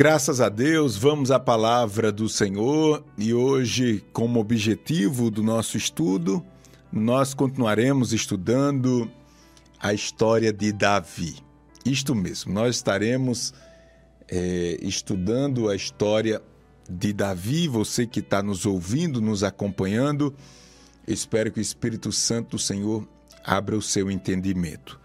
Graças a Deus, vamos à palavra do Senhor e hoje, como objetivo do nosso estudo, nós continuaremos estudando a história de Davi. Isto mesmo, nós estaremos é, estudando a história de Davi. Você que está nos ouvindo, nos acompanhando, espero que o Espírito Santo do Senhor abra o seu entendimento.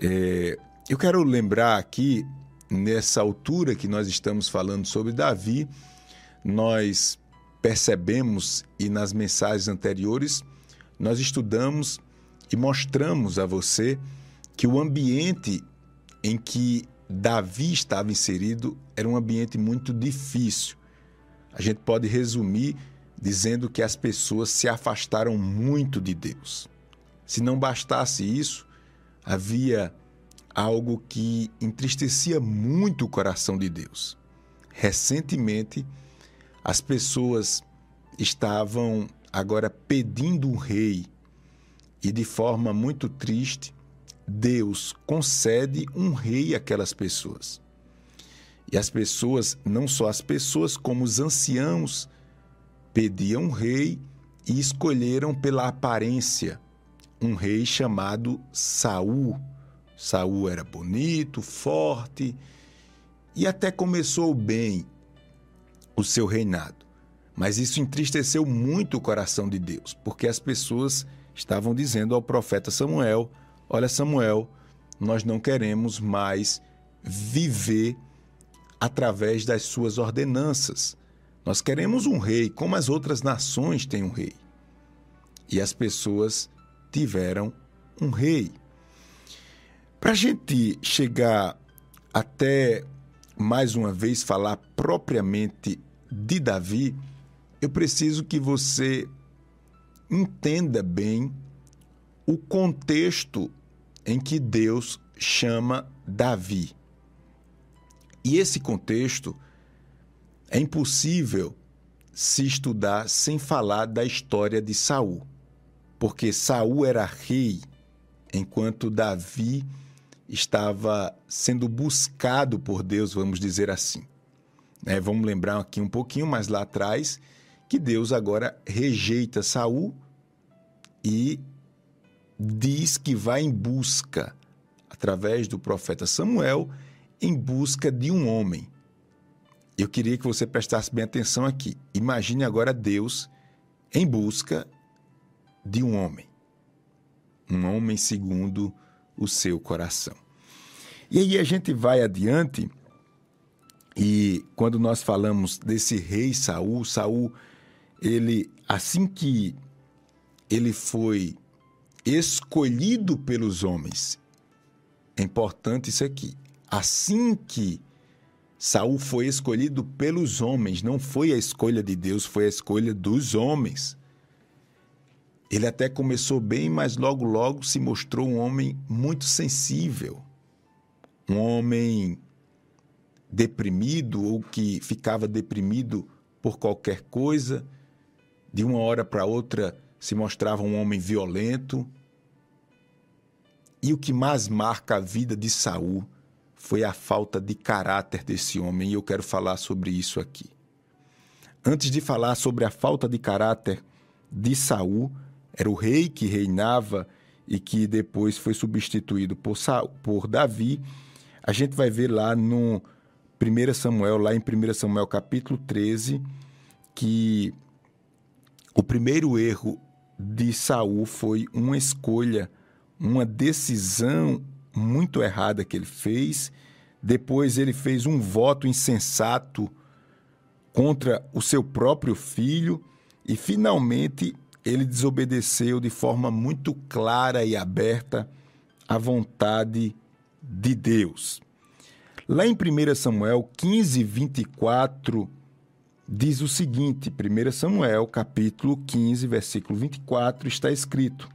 É, eu quero lembrar aqui nessa altura que nós estamos falando sobre Davi, nós percebemos e nas mensagens anteriores nós estudamos e mostramos a você que o ambiente em que Davi estava inserido era um ambiente muito difícil. A gente pode resumir dizendo que as pessoas se afastaram muito de Deus. Se não bastasse isso, havia algo que entristecia muito o coração de Deus. Recentemente, as pessoas estavam agora pedindo um rei e, de forma muito triste, Deus concede um rei àquelas pessoas. E as pessoas, não só as pessoas, como os anciãos, pediam um rei e escolheram pela aparência um rei chamado Saul Saul era bonito, forte e até começou bem o seu reinado. Mas isso entristeceu muito o coração de Deus, porque as pessoas estavam dizendo ao profeta Samuel: Olha, Samuel, nós não queremos mais viver através das suas ordenanças. Nós queremos um rei, como as outras nações têm um rei. E as pessoas tiveram um rei. Para a gente chegar até mais uma vez falar propriamente de Davi, eu preciso que você entenda bem o contexto em que Deus chama Davi. E esse contexto é impossível se estudar sem falar da história de Saul, porque Saul era rei enquanto Davi estava sendo buscado por Deus, vamos dizer assim. É, vamos lembrar aqui um pouquinho mais lá atrás que Deus agora rejeita Saul e diz que vai em busca, através do profeta Samuel, em busca de um homem. Eu queria que você prestasse bem atenção aqui. Imagine agora Deus em busca de um homem. Um homem segundo o seu coração. E aí a gente vai adiante e quando nós falamos desse rei Saul, Saul, ele assim que ele foi escolhido pelos homens. É importante isso aqui. Assim que Saul foi escolhido pelos homens, não foi a escolha de Deus, foi a escolha dos homens. Ele até começou bem, mas logo, logo se mostrou um homem muito sensível, um homem deprimido ou que ficava deprimido por qualquer coisa, de uma hora para outra se mostrava um homem violento. E o que mais marca a vida de Saul foi a falta de caráter desse homem, e eu quero falar sobre isso aqui. Antes de falar sobre a falta de caráter de Saul, era o rei que reinava e que depois foi substituído por, por Davi. A gente vai ver lá no 1 Samuel, lá em 1 Samuel capítulo 13, que o primeiro erro de Saul foi uma escolha, uma decisão muito errada que ele fez. Depois ele fez um voto insensato contra o seu próprio filho e finalmente ele desobedeceu de forma muito clara e aberta à vontade de Deus. Lá em 1 Samuel 15, 24, diz o seguinte: 1 Samuel, capítulo 15, versículo 24, está escrito: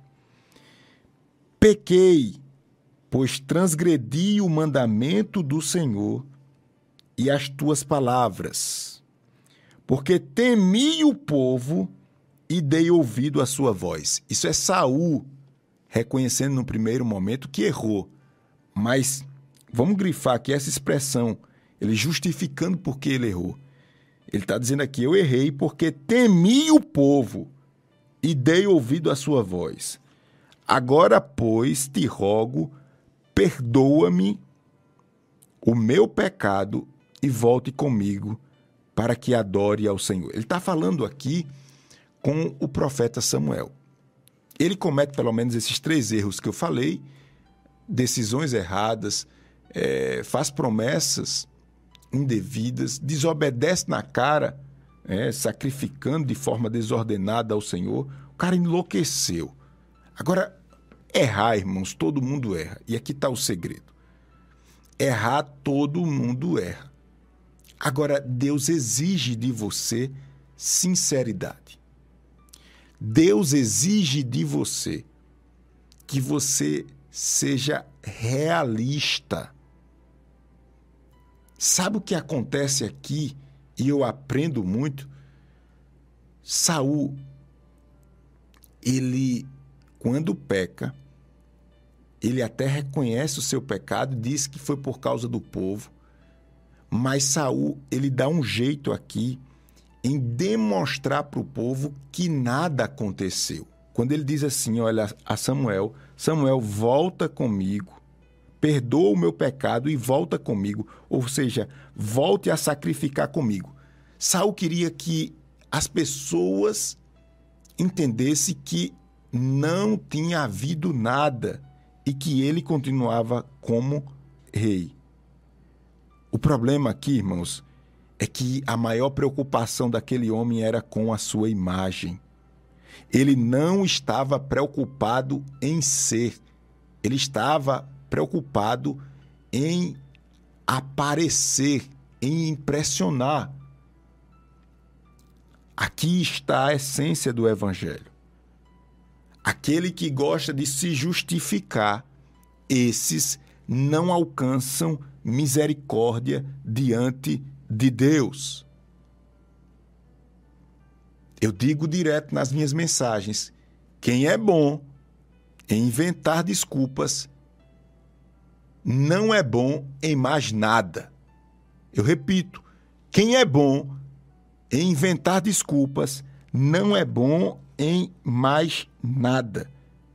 Pequei, pois transgredi o mandamento do Senhor e as tuas palavras, porque temi o povo e dei ouvido à sua voz. Isso é Saul reconhecendo no primeiro momento que errou. Mas vamos grifar aqui essa expressão ele justificando porque ele errou. Ele está dizendo aqui: Eu errei porque temi o povo e dei ouvido à sua voz. Agora, pois, te rogo, perdoa-me o meu pecado e volte comigo para que adore ao Senhor. Ele está falando aqui com o profeta Samuel. Ele comete pelo menos esses três erros que eu falei, decisões erradas, é, faz promessas indevidas, desobedece na cara, é, sacrificando de forma desordenada ao Senhor. O cara enlouqueceu. Agora, errar, irmãos, todo mundo erra. E aqui está o segredo. Errar, todo mundo erra. Agora, Deus exige de você sinceridade. Deus exige de você que você seja realista. Sabe o que acontece aqui? E eu aprendo muito. Saul, ele, quando peca, ele até reconhece o seu pecado, diz que foi por causa do povo, mas Saul, ele dá um jeito aqui em demonstrar para o povo que nada aconteceu. Quando ele diz assim, olha, a Samuel, Samuel, volta comigo, perdoa o meu pecado e volta comigo, ou seja, volte a sacrificar comigo. Saul queria que as pessoas entendessem que não tinha havido nada e que ele continuava como rei. O problema aqui, irmãos, é que a maior preocupação daquele homem era com a sua imagem. Ele não estava preocupado em ser, ele estava preocupado em aparecer, em impressionar. Aqui está a essência do Evangelho. Aquele que gosta de se justificar, esses não alcançam misericórdia diante de Deus. Eu digo direto nas minhas mensagens: quem é bom em inventar desculpas não é bom em mais nada. Eu repito: quem é bom em inventar desculpas não é bom em mais nada.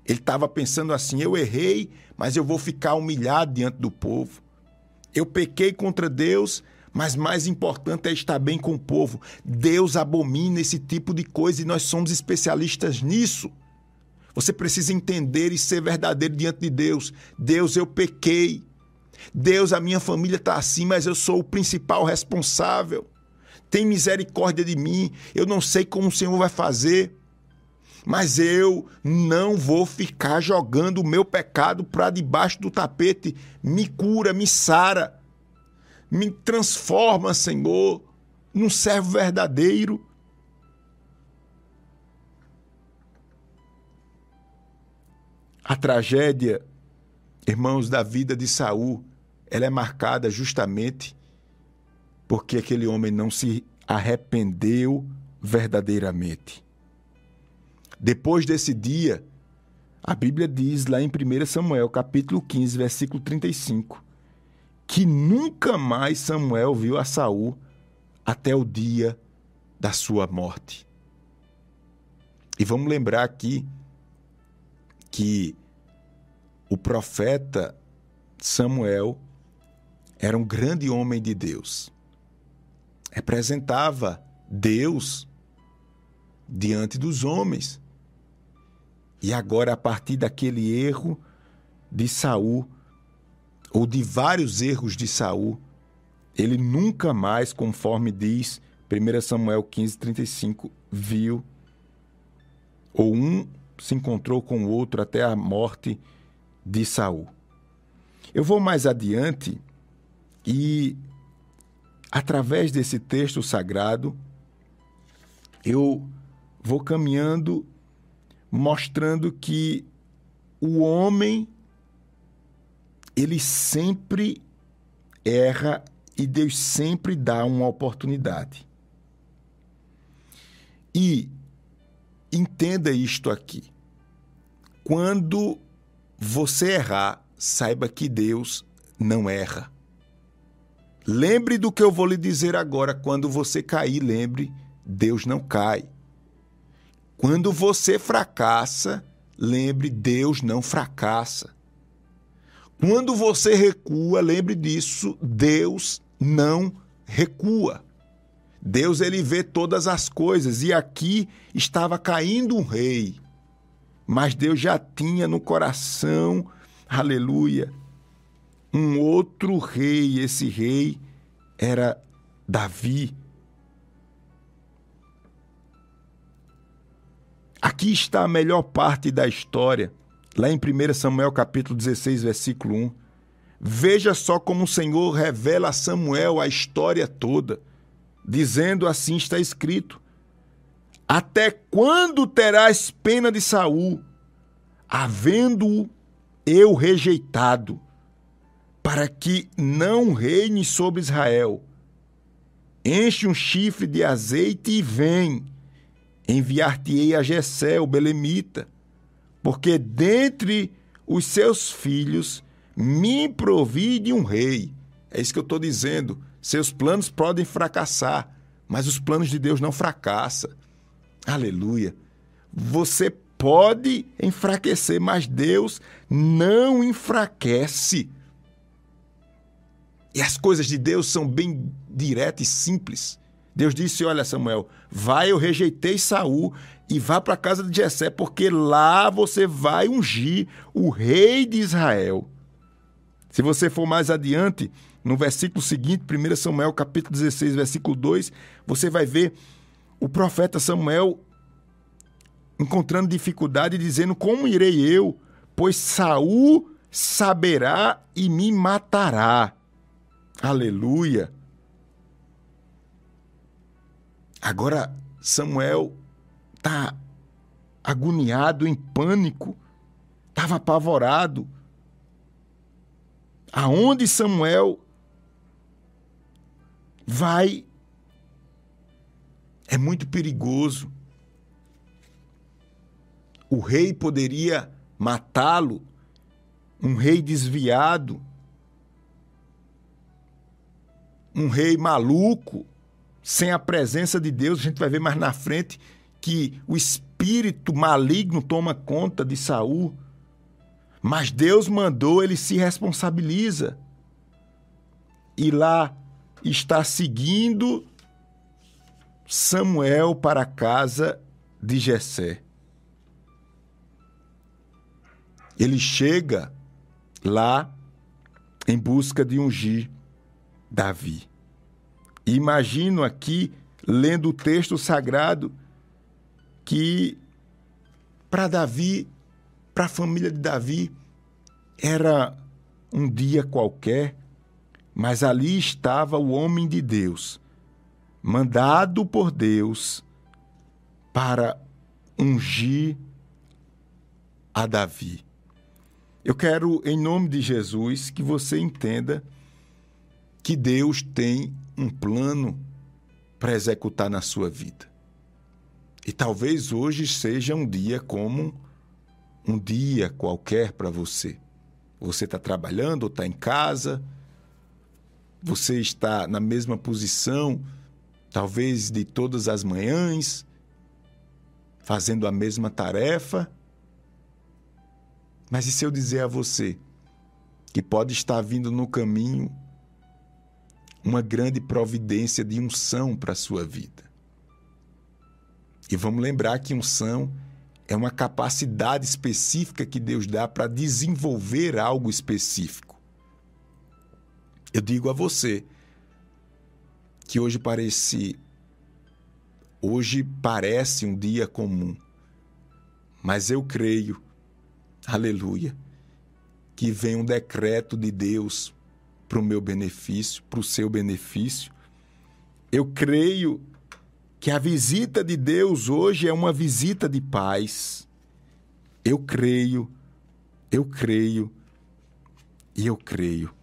Ele estava pensando assim: eu errei, mas eu vou ficar humilhado diante do povo. Eu pequei contra Deus, mas mais importante é estar bem com o povo. Deus abomina esse tipo de coisa e nós somos especialistas nisso. Você precisa entender e ser verdadeiro diante de Deus. Deus, eu pequei. Deus, a minha família está assim, mas eu sou o principal responsável. Tem misericórdia de mim. Eu não sei como o Senhor vai fazer, mas eu não vou ficar jogando o meu pecado para debaixo do tapete. Me cura, me sara me transforma, Senhor, num servo verdadeiro. A tragédia, irmãos, da vida de Saul, ela é marcada justamente porque aquele homem não se arrependeu verdadeiramente. Depois desse dia, a Bíblia diz lá em 1 Samuel, capítulo 15, versículo 35, que nunca mais Samuel viu a Saul até o dia da sua morte. E vamos lembrar aqui que o profeta Samuel era um grande homem de Deus. Representava Deus diante dos homens. E agora, a partir daquele erro de Saul, ou de vários erros de Saul, ele nunca mais, conforme diz 1 Samuel 15, 35, viu, ou um se encontrou com o outro até a morte de Saul. Eu vou mais adiante e, através desse texto sagrado, eu vou caminhando mostrando que o homem ele sempre erra e Deus sempre dá uma oportunidade. E entenda isto aqui. Quando você errar, saiba que Deus não erra. Lembre do que eu vou lhe dizer agora. Quando você cair, lembre: Deus não cai. Quando você fracassa, lembre: Deus não fracassa. Quando você recua, lembre disso: Deus não recua. Deus ele vê todas as coisas e aqui estava caindo um rei. Mas Deus já tinha no coração, aleluia, um outro rei. Esse rei era Davi. Aqui está a melhor parte da história, lá em 1 Samuel capítulo 16, versículo 1. Veja só como o Senhor revela a Samuel a história toda dizendo assim está escrito: Até quando terás pena de Saul, havendo-o eu rejeitado, para que não reine sobre Israel? Enche um chifre de azeite e vem. Enviar-te-ei a Jessé, o belemita, porque dentre os seus filhos me provide um rei. É isso que eu estou dizendo. Seus planos podem fracassar, mas os planos de Deus não fracassam. Aleluia. Você pode enfraquecer, mas Deus não enfraquece. E as coisas de Deus são bem diretas e simples. Deus disse: Olha, Samuel, vai, eu rejeitei Saul e vá para a casa de Jessé, porque lá você vai ungir o rei de Israel. Se você for mais adiante, no versículo seguinte, 1 Samuel capítulo 16, versículo 2, você vai ver o profeta Samuel encontrando dificuldade dizendo: "Como irei eu, pois Saul saberá e me matará". Aleluia. Agora Samuel está agoniado, em pânico, estava apavorado. Aonde Samuel vai? É muito perigoso. O rei poderia matá-lo, um rei desviado, um rei maluco, sem a presença de Deus. A gente vai ver mais na frente que o espírito maligno toma conta de Saul. Mas Deus mandou, ele se responsabiliza. E lá está seguindo Samuel para a casa de Jessé. Ele chega lá em busca de ungir Davi. Imagino aqui, lendo o texto sagrado, que para Davi para a família de Davi era um dia qualquer, mas ali estava o homem de Deus, mandado por Deus para ungir a Davi. Eu quero, em nome de Jesus, que você entenda que Deus tem um plano para executar na sua vida. E talvez hoje seja um dia como um dia qualquer para você. Você está trabalhando ou está em casa, você está na mesma posição, talvez de todas as manhãs, fazendo a mesma tarefa. Mas e se eu dizer a você que pode estar vindo no caminho uma grande providência de unção para a sua vida? E vamos lembrar que unção é uma capacidade específica que Deus dá para desenvolver algo específico. Eu digo a você que hoje parece hoje parece um dia comum, mas eu creio, aleluia, que vem um decreto de Deus para o meu benefício, para o seu benefício. Eu creio que a visita de Deus hoje é uma visita de paz. Eu creio, eu creio e eu creio.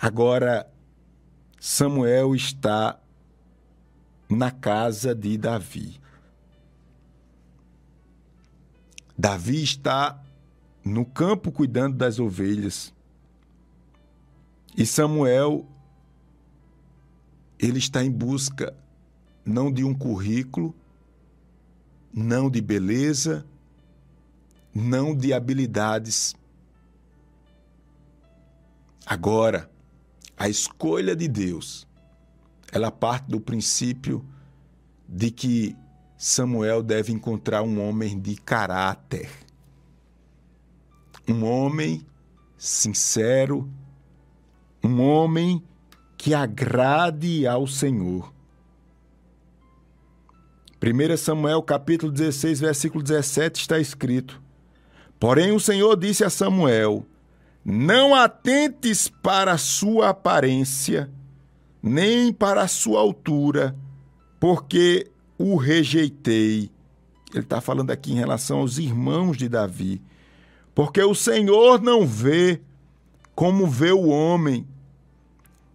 Agora, Samuel está na casa de Davi. Davi está no campo cuidando das ovelhas. E Samuel, ele está em busca não de um currículo, não de beleza, não de habilidades. Agora, a escolha de Deus, ela parte do princípio de que Samuel deve encontrar um homem de caráter. Um homem sincero, um homem que agrade ao Senhor. 1 Samuel capítulo 16, versículo 17 está escrito: Porém o Senhor disse a Samuel: Não atentes para a sua aparência, nem para a sua altura, porque o rejeitei. Ele está falando aqui em relação aos irmãos de Davi. Porque o Senhor não vê como vê o homem.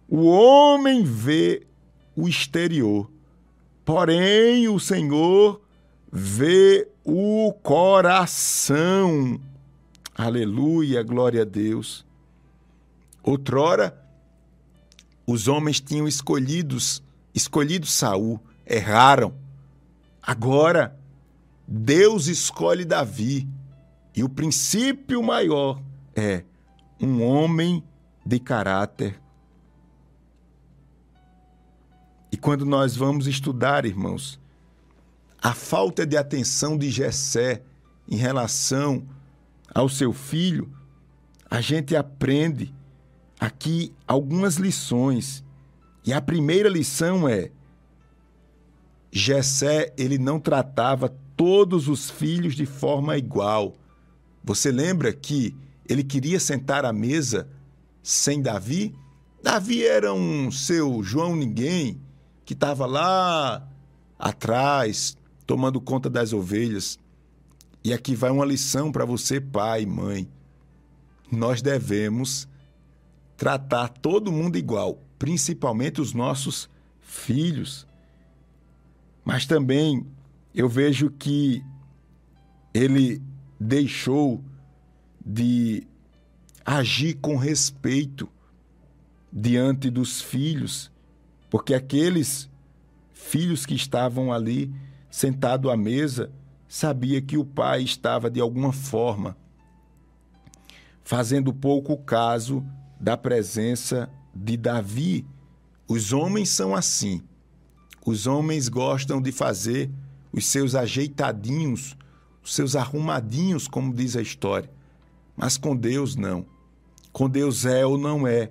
O homem vê o exterior Porém, o Senhor vê o coração. Aleluia, glória a Deus. Outrora, os homens tinham escolhidos, escolhido Saul, erraram. Agora, Deus escolhe Davi. E o princípio maior é um homem de caráter E quando nós vamos estudar, irmãos, a falta de atenção de Jessé em relação ao seu filho, a gente aprende aqui algumas lições. E a primeira lição é: Jessé, ele não tratava todos os filhos de forma igual. Você lembra que ele queria sentar à mesa sem Davi? Davi era um seu João ninguém, que estava lá atrás, tomando conta das ovelhas. E aqui vai uma lição para você, pai e mãe. Nós devemos tratar todo mundo igual, principalmente os nossos filhos. Mas também eu vejo que ele deixou de agir com respeito diante dos filhos porque aqueles filhos que estavam ali sentado à mesa sabia que o pai estava de alguma forma fazendo pouco caso da presença de Davi. Os homens são assim. Os homens gostam de fazer os seus ajeitadinhos, os seus arrumadinhos, como diz a história. Mas com Deus não. Com Deus é ou não é.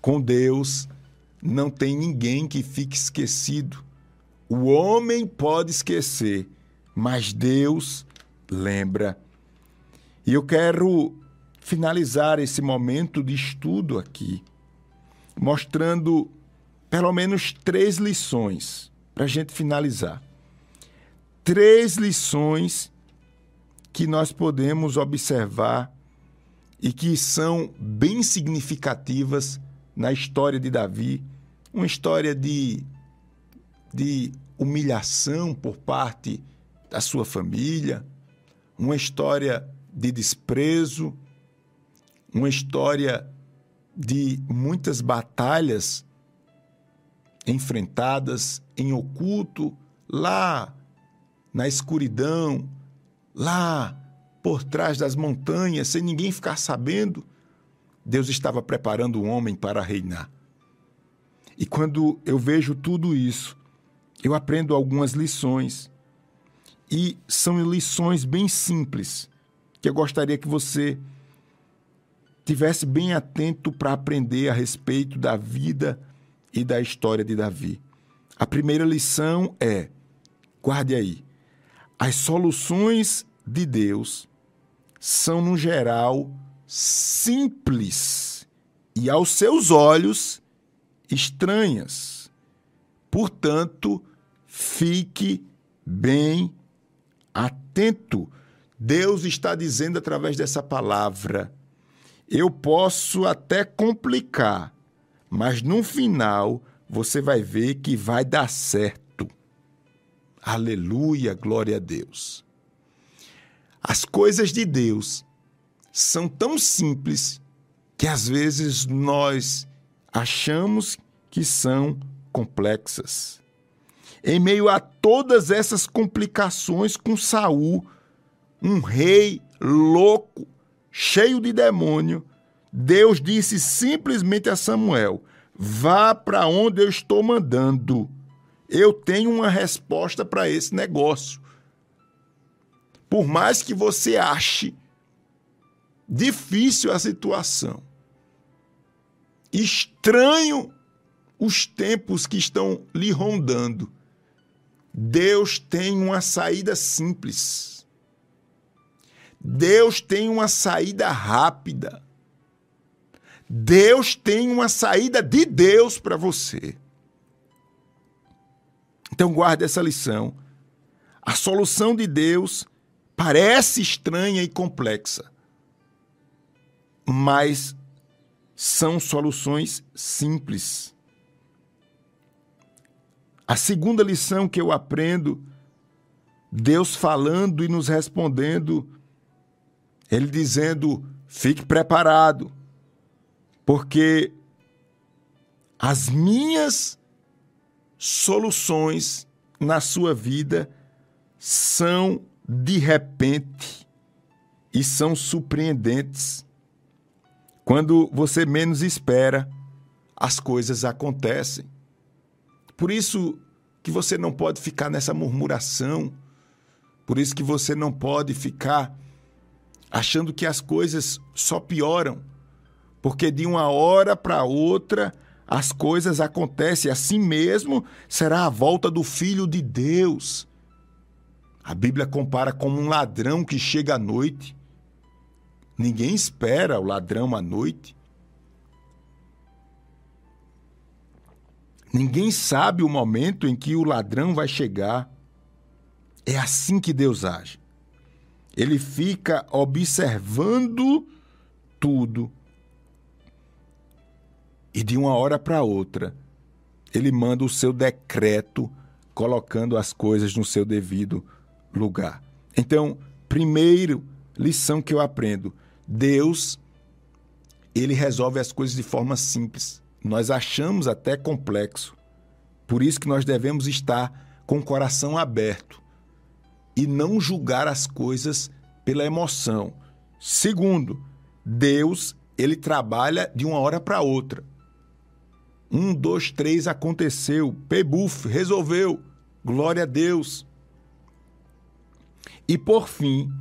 Com Deus não tem ninguém que fique esquecido. O homem pode esquecer, mas Deus lembra. E eu quero finalizar esse momento de estudo aqui, mostrando pelo menos três lições para a gente finalizar. Três lições que nós podemos observar e que são bem significativas na história de Davi. Uma história de, de humilhação por parte da sua família, uma história de desprezo, uma história de muitas batalhas enfrentadas em oculto, lá na escuridão, lá por trás das montanhas, sem ninguém ficar sabendo. Deus estava preparando o homem para reinar. E quando eu vejo tudo isso, eu aprendo algumas lições. E são lições bem simples, que eu gostaria que você tivesse bem atento para aprender a respeito da vida e da história de Davi. A primeira lição é: guarde aí, as soluções de Deus são, no geral, simples e, aos seus olhos, estranhas. Portanto, fique bem atento. Deus está dizendo através dessa palavra: eu posso até complicar, mas no final você vai ver que vai dar certo. Aleluia, glória a Deus. As coisas de Deus são tão simples que às vezes nós achamos que são complexas. Em meio a todas essas complicações com Saul, um rei louco, cheio de demônio, Deus disse simplesmente a Samuel: Vá para onde eu estou mandando. Eu tenho uma resposta para esse negócio. Por mais que você ache difícil a situação, estranho os tempos que estão lhe rondando, Deus tem uma saída simples. Deus tem uma saída rápida. Deus tem uma saída de Deus para você. Então guarde essa lição. A solução de Deus parece estranha e complexa, mas são soluções simples. A segunda lição que eu aprendo, Deus falando e nos respondendo, Ele dizendo: fique preparado, porque as minhas soluções na sua vida são de repente e são surpreendentes. Quando você menos espera, as coisas acontecem. Por isso que você não pode ficar nessa murmuração. Por isso que você não pode ficar achando que as coisas só pioram. Porque de uma hora para outra as coisas acontecem assim mesmo, será a volta do Filho de Deus. A Bíblia compara como um ladrão que chega à noite. Ninguém espera o ladrão à noite. Ninguém sabe o momento em que o ladrão vai chegar. É assim que Deus age. Ele fica observando tudo e de uma hora para outra, ele manda o seu decreto colocando as coisas no seu devido lugar. Então, primeiro lição que eu aprendo, Deus ele resolve as coisas de forma simples. Nós achamos até complexo. Por isso que nós devemos estar com o coração aberto e não julgar as coisas pela emoção. Segundo, Deus ele trabalha de uma hora para outra. Um, dois, três, aconteceu. Pebuf, resolveu. Glória a Deus. E por fim,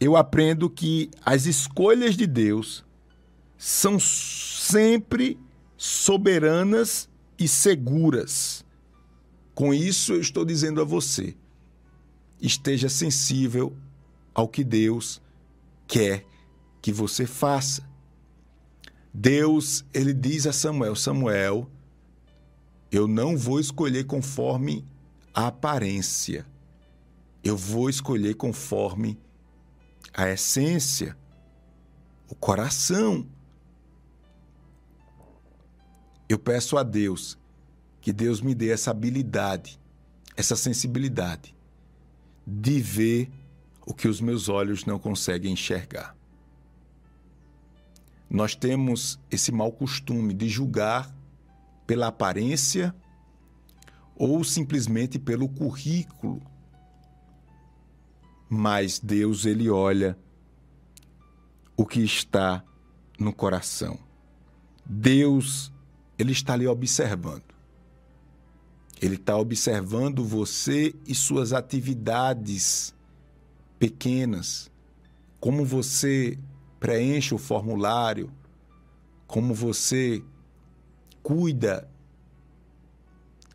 eu aprendo que as escolhas de Deus são sempre soberanas e seguras. Com isso, eu estou dizendo a você: esteja sensível ao que Deus quer que você faça. Deus, ele diz a Samuel: Samuel, eu não vou escolher conforme a aparência. Eu vou escolher conforme a essência, o coração. Eu peço a Deus que Deus me dê essa habilidade, essa sensibilidade de ver o que os meus olhos não conseguem enxergar. Nós temos esse mau costume de julgar pela aparência ou simplesmente pelo currículo. Mas Deus ele olha o que está no coração. Deus ele está ali observando. Ele está observando você e suas atividades pequenas, como você preenche o formulário, como você cuida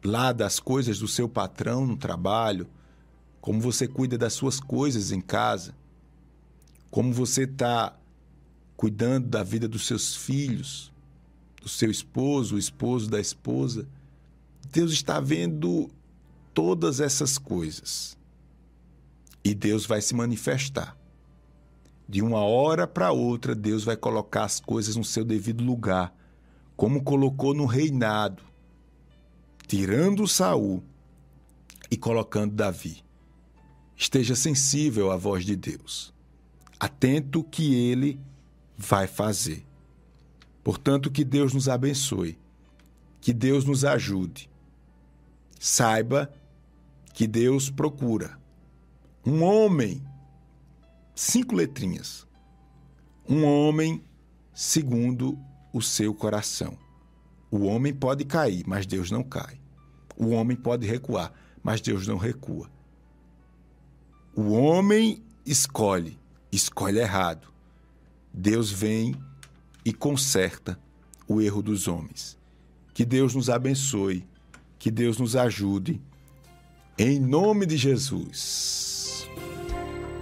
lá das coisas do seu patrão no trabalho, como você cuida das suas coisas em casa, como você está cuidando da vida dos seus filhos, do seu esposo, o esposo da esposa. Deus está vendo todas essas coisas. E Deus vai se manifestar. De uma hora para outra, Deus vai colocar as coisas no seu devido lugar como colocou no reinado, tirando Saul e colocando Davi. Esteja sensível à voz de Deus, atento que ele vai fazer. Portanto, que Deus nos abençoe, que Deus nos ajude. Saiba que Deus procura um homem, cinco letrinhas, um homem segundo o seu coração. O homem pode cair, mas Deus não cai. O homem pode recuar, mas Deus não recua. O homem escolhe, escolhe errado. Deus vem e conserta o erro dos homens. Que Deus nos abençoe, que Deus nos ajude. Em nome de Jesus.